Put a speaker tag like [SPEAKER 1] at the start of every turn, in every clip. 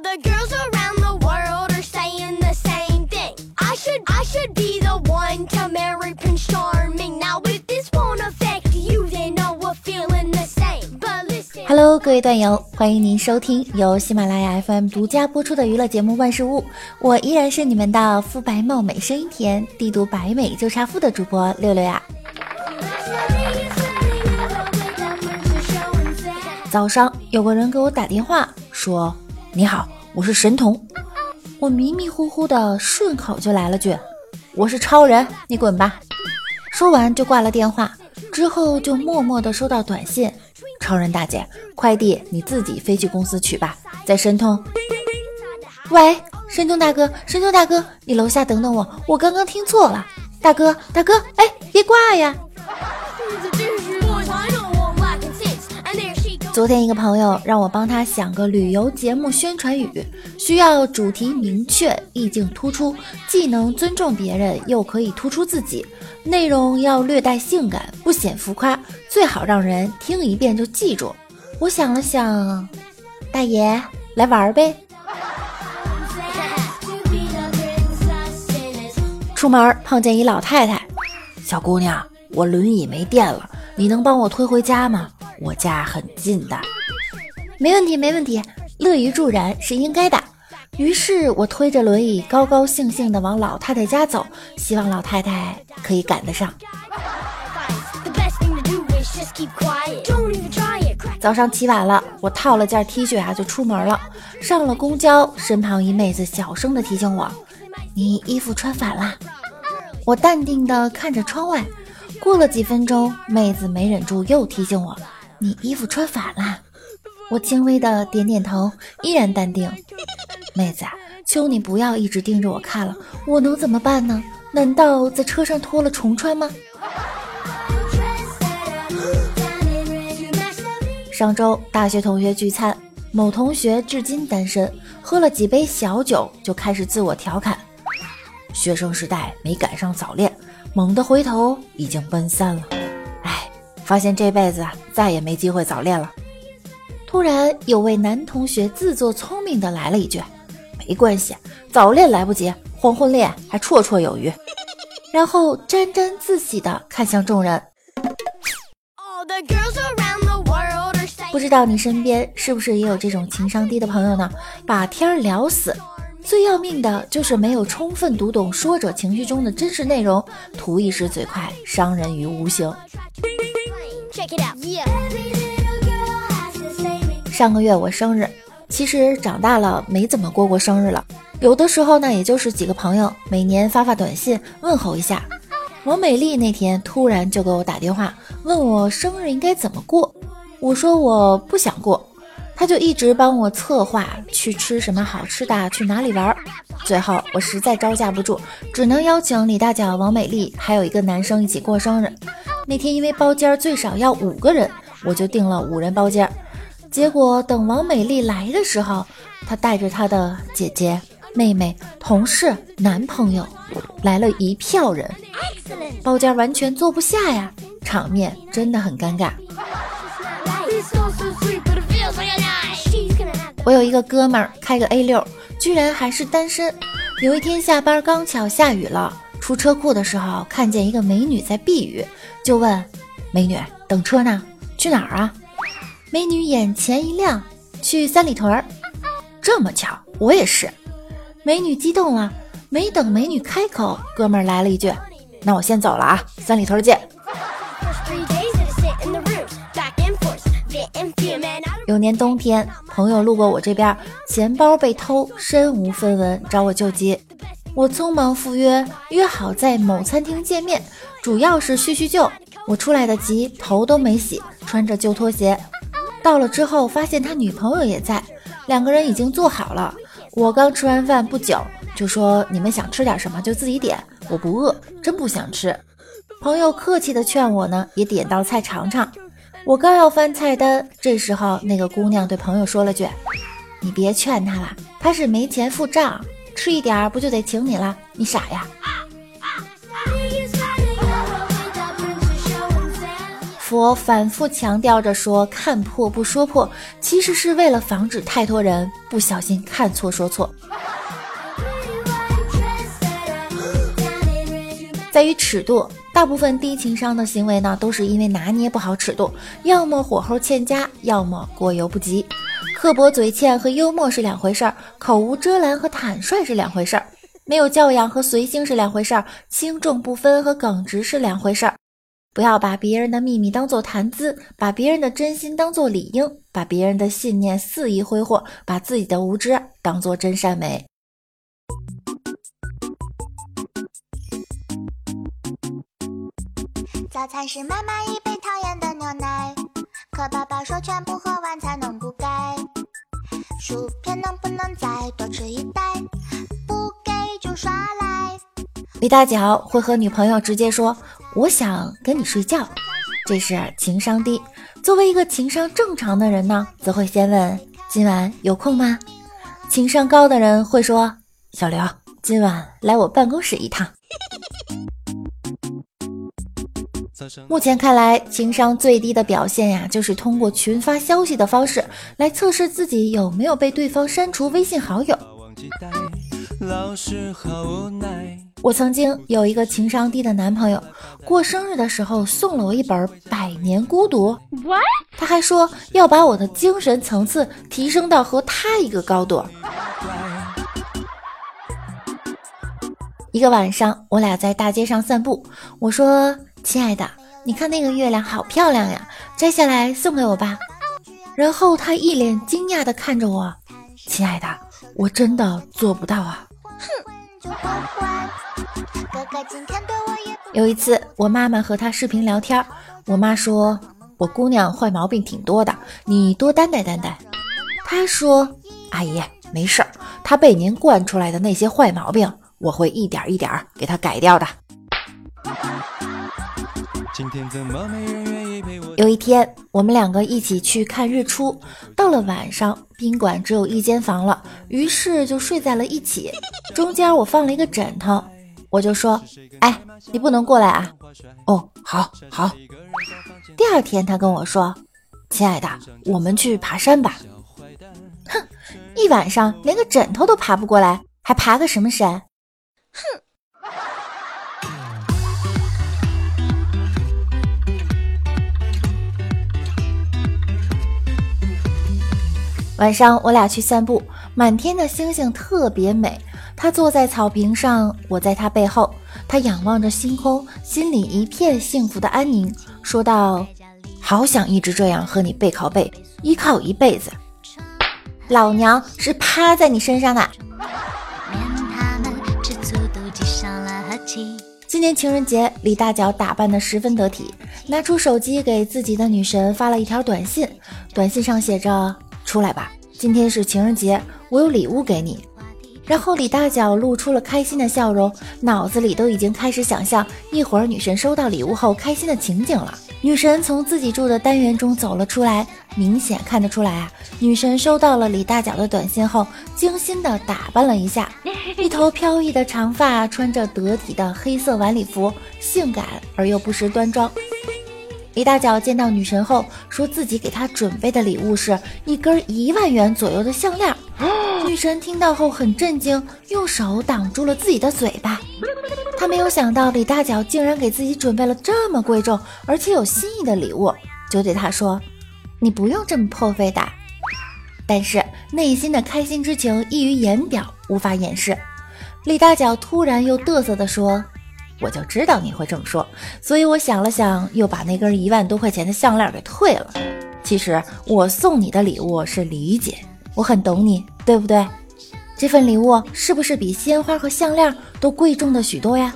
[SPEAKER 1] The girls around the world are saying the same thing. I should, I should be the one to marry Prince Charming. Now if this won't affect you, then know we're feeling the same. But listen.
[SPEAKER 2] Hello，各位段友，欢迎您收听由喜马拉雅 FM 独家播出的娱乐节目《万事屋》，我依然是你们的肤白貌美、声音甜、帝都白美就差富的主播六六呀。早上有个人给我打电话说：“你好，我是神童。”我迷迷糊糊的顺口就来了句：“我是超人，你滚吧。”说完就挂了电话，之后就默默的收到短信：“超人大姐，快递你自己飞去公司取吧，在申通。”喂，申通大哥，申通大哥，你楼下等等我，我刚刚听错了。大哥，大哥，哎，别挂呀！昨天一个朋友让我帮他想个旅游节目宣传语，需要主题明确、意境突出，既能尊重别人，又可以突出自己，内容要略带性感，不显浮夸，最好让人听一遍就记住。我想了想，大爷来玩呗。出门碰见一老太太，小姑娘，我轮椅没电了，你能帮我推回家吗？我家很近的，没问题，没问题，乐于助人是应该的。于是我推着轮椅，高高兴兴地往老太太家走，希望老太太可以赶得上。早上起晚了，我套了件 T 恤啊就出门了。上了公交，身旁一妹子小声地提醒我：“你衣服穿反了。”我淡定地看着窗外。过了几分钟，妹子没忍住又提醒我。你衣服穿反了，我轻微的点点头，依然淡定。妹子，求你不要一直盯着我看了，我能怎么办呢？难道在车上脱了重穿吗？上周大学同学聚餐，某同学至今单身，喝了几杯小酒就开始自我调侃：学生时代没赶上早恋，猛地回头已经奔三了。发现这辈子再也没机会早恋了。突然有位男同学自作聪明的来了一句：“没关系，早恋来不及，黄昏恋还绰绰有余。”然后沾沾自喜的看向众人。不知道你身边是不是也有这种情商低的朋友呢？把天聊死，最要命的就是没有充分读懂说者情绪中的真实内容，图一时嘴快，伤人于无形。上个月我生日，其实长大了没怎么过过生日了。有的时候呢，也就是几个朋友每年发发短信问候一下。王美丽那天突然就给我打电话，问我生日应该怎么过。我说我不想过，她就一直帮我策划去吃什么好吃的，去哪里玩。最后我实在招架不住，只能邀请李大脚、王美丽还有一个男生一起过生日。那天因为包间最少要五个人，我就订了五人包间。结果等王美丽来的时候，她带着她的姐姐、妹妹、同事、男朋友，来了一票人，包间完全坐不下呀，场面真的很尴尬。我有一个哥们儿开个 A 六，居然还是单身。有一天下班刚巧下雨了，出车库的时候看见一个美女在避雨。就问美女等车呢？去哪儿啊？美女眼前一亮，去三里屯儿。这么巧，我也是。美女激动了，没等美女开口，哥们儿来了一句：“那我先走了啊，三里屯见。”有年冬天，朋友路过我这边，钱包被偷，身无分文，找我救急。我匆忙赴约，约好在某餐厅见面。主要是叙叙旧，我出来的急，头都没洗，穿着旧拖鞋。到了之后，发现他女朋友也在，两个人已经坐好了。我刚吃完饭不久，就说你们想吃点什么就自己点，我不饿，真不想吃。朋友客气的劝我呢，也点道菜尝尝。我刚要翻菜单，这时候那个姑娘对朋友说了句：“你别劝他了，他是没钱付账，吃一点不就得请你了？你傻呀。”佛反复强调着说看破不说破，其实是为了防止太多人不小心看错说错。在于尺度，大部分低情商的行为呢，都是因为拿捏不好尺度，要么火候欠佳，要么过犹不及。刻薄嘴欠和幽默是两回事儿，口无遮拦和坦率是两回事儿，没有教养和随性是两回事儿，轻重不分和耿直是两回事儿。不要把别人的秘密当做谈资，把别人的真心当做理应，把别人的信念肆意挥霍，把自己的无知当做真善美。
[SPEAKER 3] 早餐是妈妈一杯讨厌的牛奶，可爸爸说全部喝完才能不该。薯片能不能再多吃一袋？不给就耍赖。
[SPEAKER 2] 李大脚会和女朋友直接说：“我想跟你睡觉。”这是情商低。作为一个情商正常的人呢，则会先问：“今晚有空吗？”情商高的人会说：“小刘，今晚来我办公室一趟。”目前看来，情商最低的表现呀，就是通过群发消息的方式来测试自己有没有被对方删除微信好友。我曾经有一个情商低的男朋友，过生日的时候送了我一本《百年孤独》，他还说要把我的精神层次提升到和他一个高度。一个晚上，我俩在大街上散步，我说。亲爱的，你看那个月亮好漂亮呀，摘下来送给我吧。然后他一脸惊讶地看着我，亲爱的，我真的做不到啊。哼。有一次，我妈妈和他视频聊天，我妈说我姑娘坏毛病挺多的，你多担待担待。他说，阿姨没事儿，她被您惯出来的那些坏毛病，我会一点一点给她改掉的。有一天，我们两个一起去看日出。到了晚上，宾馆只有一间房了，于是就睡在了一起。中间我放了一个枕头，我就说：“哎，你不能过来啊！”哦，好好。第二天，他跟我说：“亲爱的，我们去爬山吧。”哼，一晚上连个枕头都爬不过来，还爬个什么山？哼。晚上我俩去散步，满天的星星特别美。他坐在草坪上，我在他背后。他仰望着星空，心里一片幸福的安宁，说道：“好想一直这样和你背靠背，依靠一辈子。”老娘是趴在你身上的。今年情人节，李大脚打扮的十分得体，拿出手机给自己的女神发了一条短信，短信上写着。出来吧，今天是情人节，我有礼物给你。然后李大脚露出了开心的笑容，脑子里都已经开始想象一会儿女神收到礼物后开心的情景了。女神从自己住的单元中走了出来，明显看得出来啊，女神收到了李大脚的短信后，精心的打扮了一下，一头飘逸的长发，穿着得体的黑色晚礼服，性感而又不失端庄。李大脚见到女神后，说自己给她准备的礼物是一根一万元左右的项链。女神听到后很震惊，用手挡住了自己的嘴巴。她没有想到李大脚竟然给自己准备了这么贵重而且有新意的礼物，就对他说：“你不用这么破费的。”但是内心的开心之情溢于言表，无法掩饰。李大脚突然又嘚瑟地说。我就知道你会这么说，所以我想了想，又把那根一万多块钱的项链给退了。其实我送你的礼物是理解，我很懂你，对不对？这份礼物是不是比鲜花和项链都贵重的许多呀？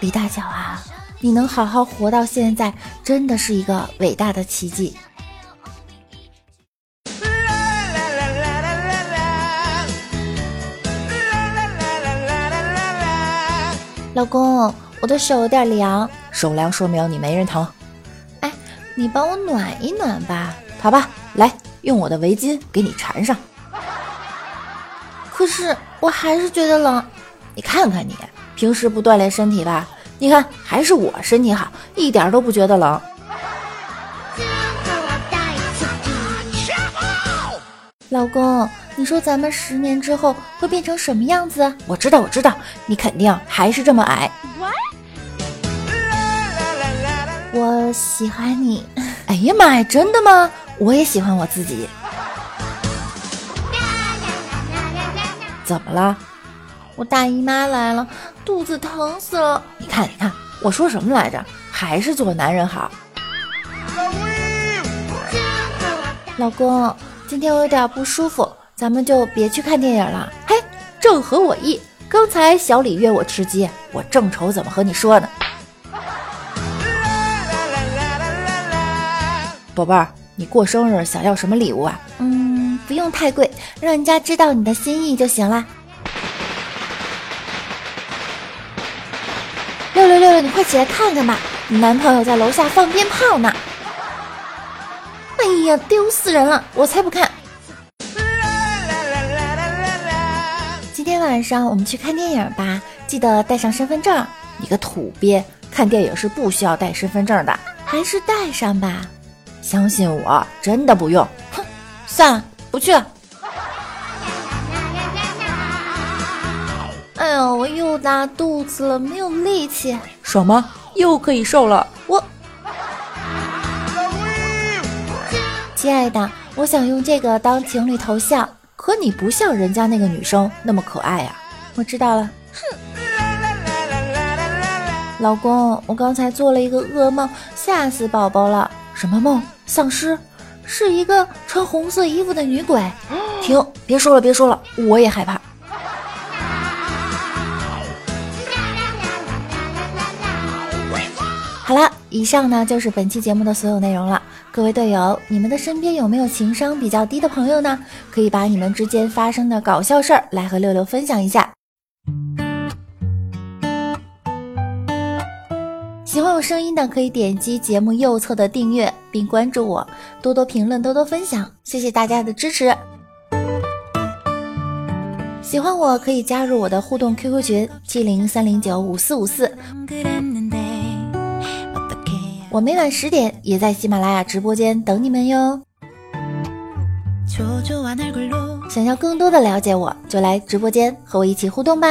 [SPEAKER 2] 李大脚啊，你能好好活到现在，真的是一个伟大的奇迹。老公，我的手有点凉，
[SPEAKER 4] 手凉说明你没人疼。
[SPEAKER 2] 哎，你帮我暖一暖吧。
[SPEAKER 4] 好吧，来，用我的围巾给你缠上。
[SPEAKER 2] 可是我还是觉得冷。
[SPEAKER 4] 你看看你，平时不锻炼身体吧？
[SPEAKER 2] 你看，还是我身体好，一点都不觉得冷。老公，你说咱们十年之后会变成什么样子？我知道，我知道，你肯定还是这么矮。我喜欢你。哎呀妈呀，真的吗？我也喜欢我自己。怎么了？我大姨妈来了，肚子疼死了。你看，你看，我说什么来着？还是做男人好。老公，今天我有点不舒服，咱们就别去看电影了。嘿，正合我意。刚才小李约我吃鸡，我正愁怎么和你说呢。宝贝儿，你过生日想要什么礼物啊？嗯，不用太贵，让人家知道你的心意就行了。六六六六，你快起来看看吧，你男朋友在楼下放鞭炮呢！哎呀，丢死人了！我才不看。晚上我们去看电影吧，记得带上身份证。你个土鳖，看电影是不需要带身份证的，还是带上吧。相信我，真的不用。哼，算了，不去了。哎呦，我又拉肚子了，没有力气。
[SPEAKER 4] 爽吗？又可以瘦了。
[SPEAKER 2] 我，亲爱的，我想用这个当情侣头像，可你不像人家那个女生那么可爱呀。我知道了。哼。老公，我刚才做了一个噩梦，吓死宝宝了。什么梦？丧尸？是一个穿红色衣服的女鬼？停！别说了，别说了，我也害怕。以上呢就是本期节目的所有内容了。各位队友，你们的身边有没有情商比较低的朋友呢？可以把你们之间发生的搞笑事儿来和六六分享一下。喜欢我声音的，可以点击节目右侧的订阅并关注我，多多评论，多多分享，谢谢大家的支持。喜欢我可以加入我的互动 QQ 群七零三零九五四五四，我每晚十点也在喜马拉雅直播间等你们哟。想要更多的了解我，就来直播间和我一起互动吧。